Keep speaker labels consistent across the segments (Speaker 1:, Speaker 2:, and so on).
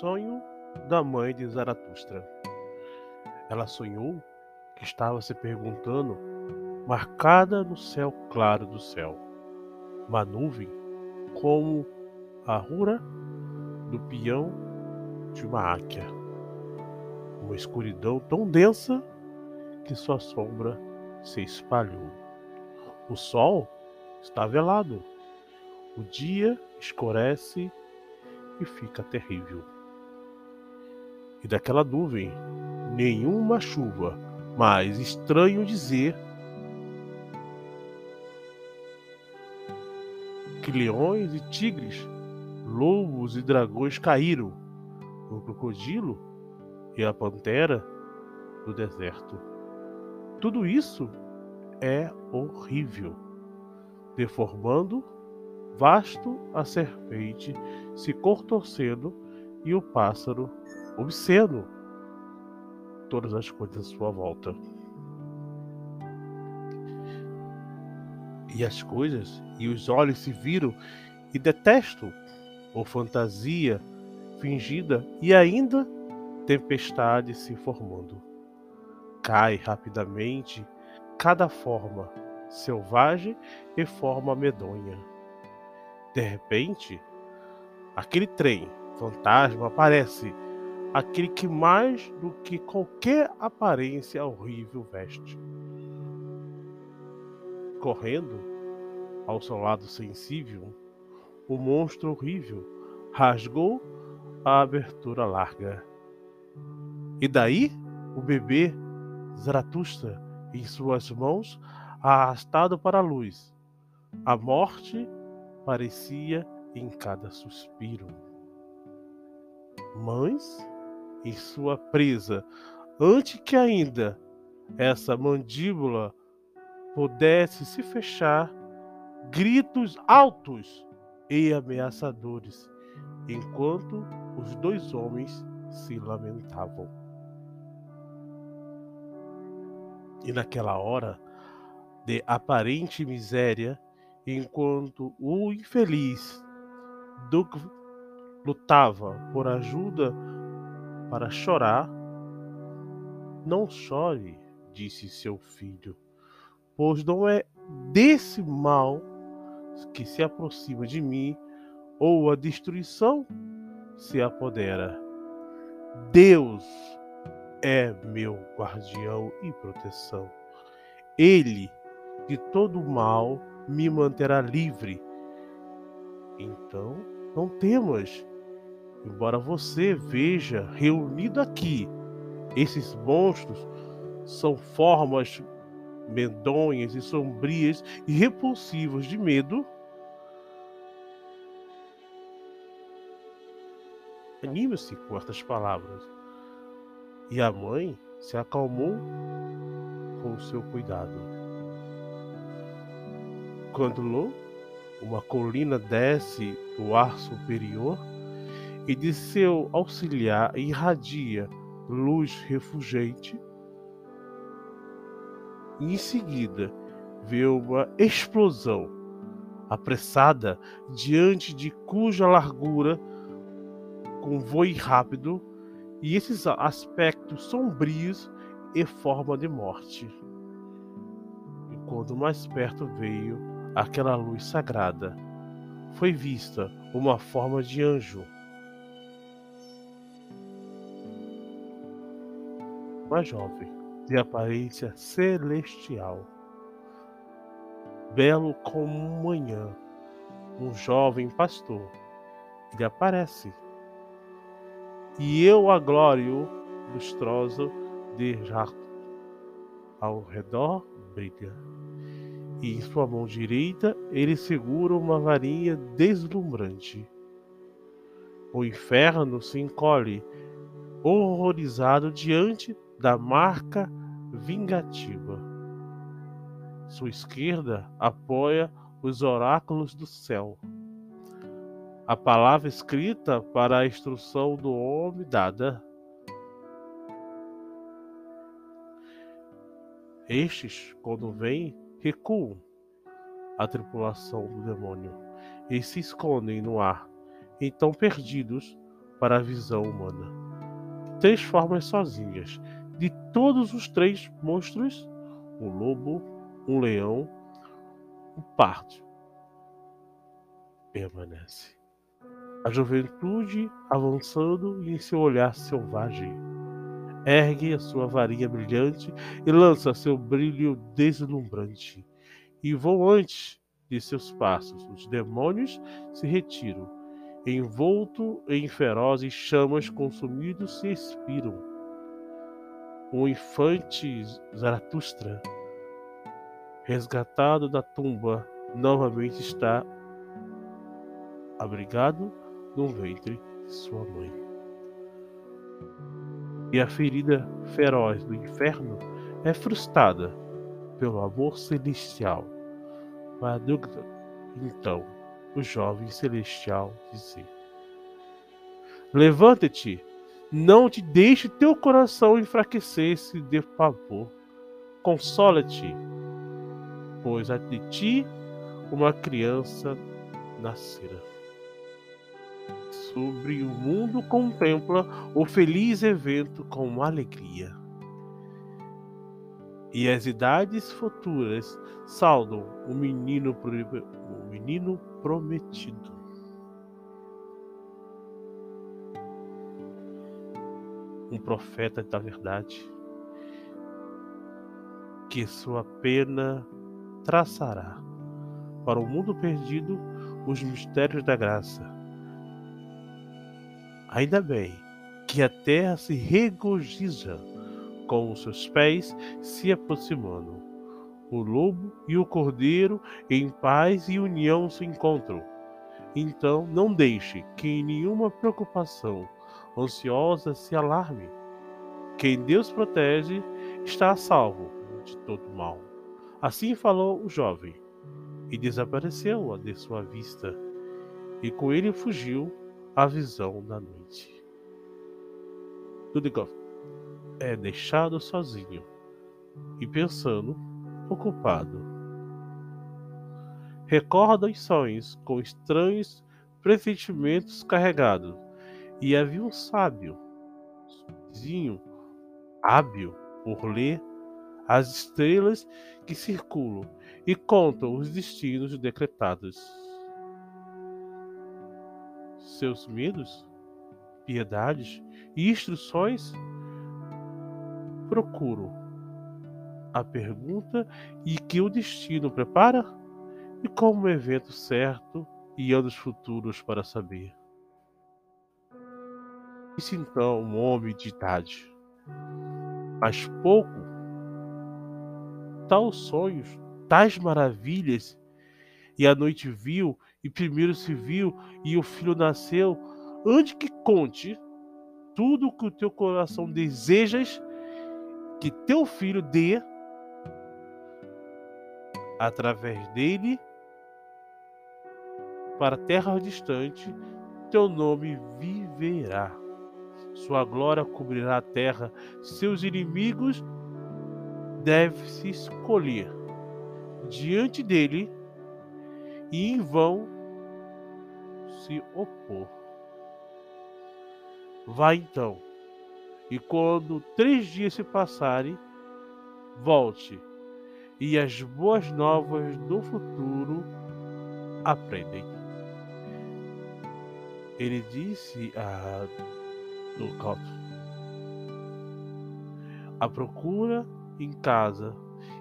Speaker 1: sonho da mãe de Zaratustra. Ela sonhou que estava se perguntando, marcada no céu claro do céu, uma nuvem como a rura do peão de uma áquia, uma escuridão tão densa que sua sombra se espalhou. O sol está velado, o dia escurece e fica terrível. E daquela nuvem, nenhuma chuva, mas estranho dizer que leões e tigres, lobos e dragões caíram, o crocodilo e a pantera do deserto. Tudo isso é horrível, deformando vasto a serpente se contorcendo e o pássaro obsceno todas as coisas à sua volta. E as coisas e os olhos se viram e detestam, ou fantasia fingida e ainda tempestade se formando. Cai rapidamente cada forma selvagem e forma medonha. De repente, aquele trem fantasma aparece, aquele que mais do que qualquer aparência horrível veste. Correndo ao seu lado sensível, o monstro horrível rasgou a abertura larga. E daí o bebê Zaratustra em suas mãos, arrastado para a luz. A morte parecia em cada suspiro. Mães, em sua presa, antes que ainda essa mandíbula pudesse se fechar, gritos altos e ameaçadores, enquanto os dois homens se lamentavam. E naquela hora de aparente miséria, enquanto o infeliz Doug lutava por ajuda para chorar. Não chore, disse seu filho, pois não é desse mal que se aproxima de mim ou a destruição se apodera. Deus é meu guardião e proteção. Ele de todo mal me manterá livre. Então, não temas. Embora você veja reunido aqui esses monstros, são formas medonhas e sombrias e repulsivas de medo. Anime-se com estas palavras. E a mãe se acalmou com o seu cuidado. Quando Lo, uma colina desce do ar superior e de seu auxiliar irradia luz refulgente, e em seguida vê uma explosão apressada diante de cuja largura com voo rápido e esses aspectos sombrios e forma de morte. E quando mais perto veio aquela luz sagrada, foi vista uma forma de anjo. Uma jovem, de aparência celestial, belo como manhã, um jovem pastor, lhe aparece. E eu a glória lustrosa de Jacob ao redor brilha e em sua mão direita ele segura uma varinha deslumbrante. O inferno se encolhe, horrorizado diante da marca vingativa. Sua esquerda apoia os oráculos do céu. A palavra escrita para a instrução do homem dada. Estes, quando vêm, recuam a tripulação do demônio e se escondem no ar. Então, perdidos, para a visão humana. Três formas sozinhas de todos os três monstros: um lobo, um leão, um parto. Permanece. A juventude avançando em seu olhar selvagem. Ergue a sua varinha brilhante e lança seu brilho deslumbrante. E vão antes de seus passos. Os demônios se retiram, envolto em ferozes chamas consumidos se expiram. O infante Zaratustra, resgatado da tumba, novamente está abrigado no ventre de sua mãe. E a ferida feroz do inferno é frustrada pelo amor celestial Madugda, então, o jovem celestial dizia: Levanta-te, não te deixe teu coração enfraquecer-se de pavor. Consola-te, pois a de ti uma criança nascerá. Sobre o mundo contempla o feliz evento com alegria e as idades futuras saudam o menino, o menino prometido. Um profeta da verdade, que sua pena traçará para o mundo perdido os mistérios da graça. Ainda bem que a terra se regozija com os seus pés se aproximando. O lobo e o cordeiro em paz e união se encontram. Então não deixe que nenhuma preocupação ansiosa se alarme. Quem Deus protege está a salvo de todo mal. Assim falou o jovem, e desapareceu de sua vista, e com ele fugiu a visão da noite. Dudikoff é deixado sozinho e pensando, ocupado. Recorda os sonhos com estranhos pressentimentos carregados, e havia um sábio, vizinho, hábil por ler as estrelas que circulam e contam os destinos decretados. Seus medos, piedades e instruções procuro a pergunta e que o destino prepara e como evento certo e anos futuros para saber. Disse então um homem de idade, mas pouco, tais sonhos, tais maravilhas, e a noite viu, e primeiro se viu, e o filho nasceu, antes que conte tudo o que o teu coração desejas que teu filho dê através dele para terra distante, teu nome viverá. Sua glória cobrirá a terra, seus inimigos devem se escolher diante dele e em vão se opor. Vai então e quando três dias se passarem, volte, e as boas novas do futuro aprendem. Ele disse a Ducato: A procura em casa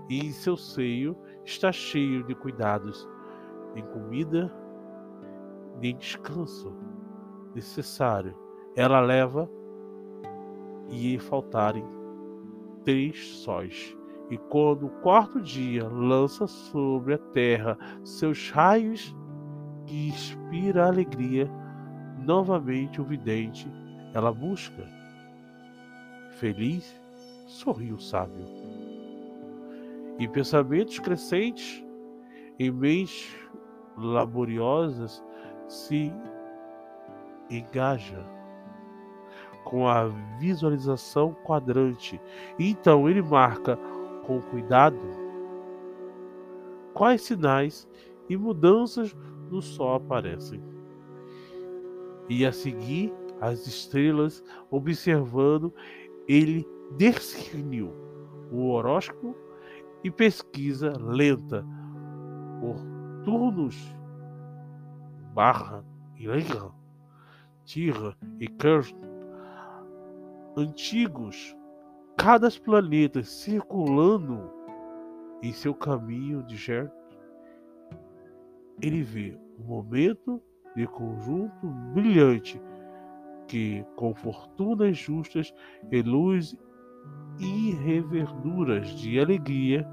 Speaker 1: e em seu seio está cheio de cuidados, em comida, nem descanso necessário. Ela leva e faltarem três sóis. E quando o quarto dia lança sobre a terra seus raios que inspira alegria, novamente o vidente ela busca. Feliz, sorriu o sábio. E pensamentos crescentes, em mentes laboriosas, se engaja com a visualização quadrante. Então ele marca com cuidado quais sinais e mudanças no sol aparecem. E a seguir as estrelas, observando, ele discerniu o horóscopo e pesquisa lenta por turnos barra Irã, Tira e Kirst antigos, cada planeta circulando em seu caminho de Jert, ele vê um momento de conjunto brilhante que, com fortunas justas e luz e reverduras de alegria,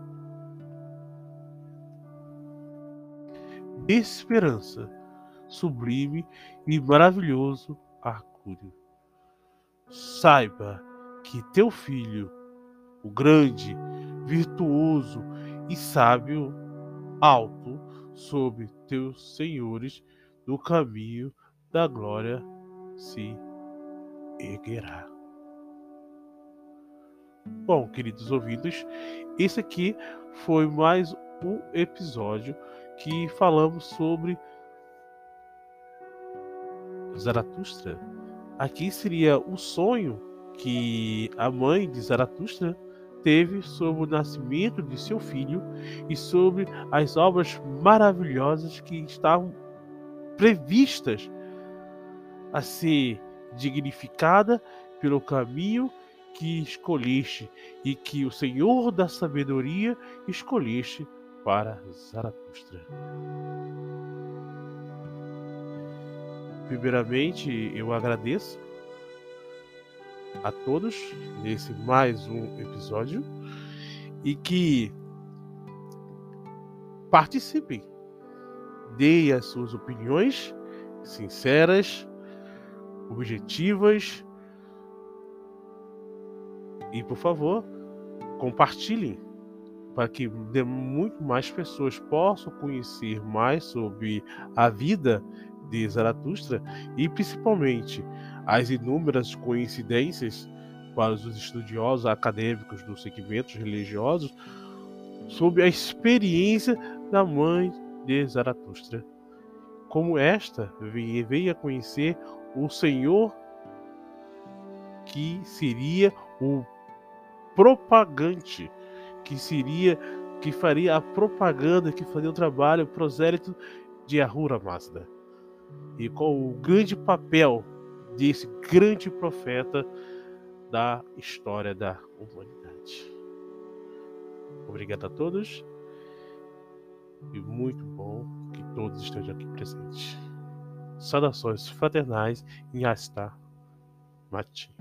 Speaker 1: esperança, sublime e maravilhoso Arcúrio. Saiba que teu filho, o grande, virtuoso e sábio, alto sobre teus senhores, no caminho da glória se erguerá. Bom, queridos ouvintes, esse aqui foi mais um episódio que falamos sobre Zaratustra. Aqui seria o sonho que a mãe de Zaratustra teve sobre o nascimento de seu filho e sobre as obras maravilhosas que estavam previstas a ser dignificada pelo caminho que escolheste e que o Senhor da sabedoria escolheste para Zaratustra. Primeiramente, eu agradeço a todos nesse mais um episódio e que participem, deem as suas opiniões sinceras, objetivas e, por favor, compartilhem para que muito mais pessoas possam conhecer mais sobre a vida de Zaratustra e principalmente as inúmeras coincidências para os estudiosos acadêmicos dos segmentos religiosos sobre a experiência da mãe de Zaratustra. Como esta veio a conhecer o Senhor que seria o propagante, que seria que faria a propaganda, que faria o trabalho prosélito de Ahura Mazda e com o grande papel desse grande profeta da história da humanidade. Obrigado a todos e muito bom que todos estejam aqui presentes. Saudações fraternais em Asta Mati.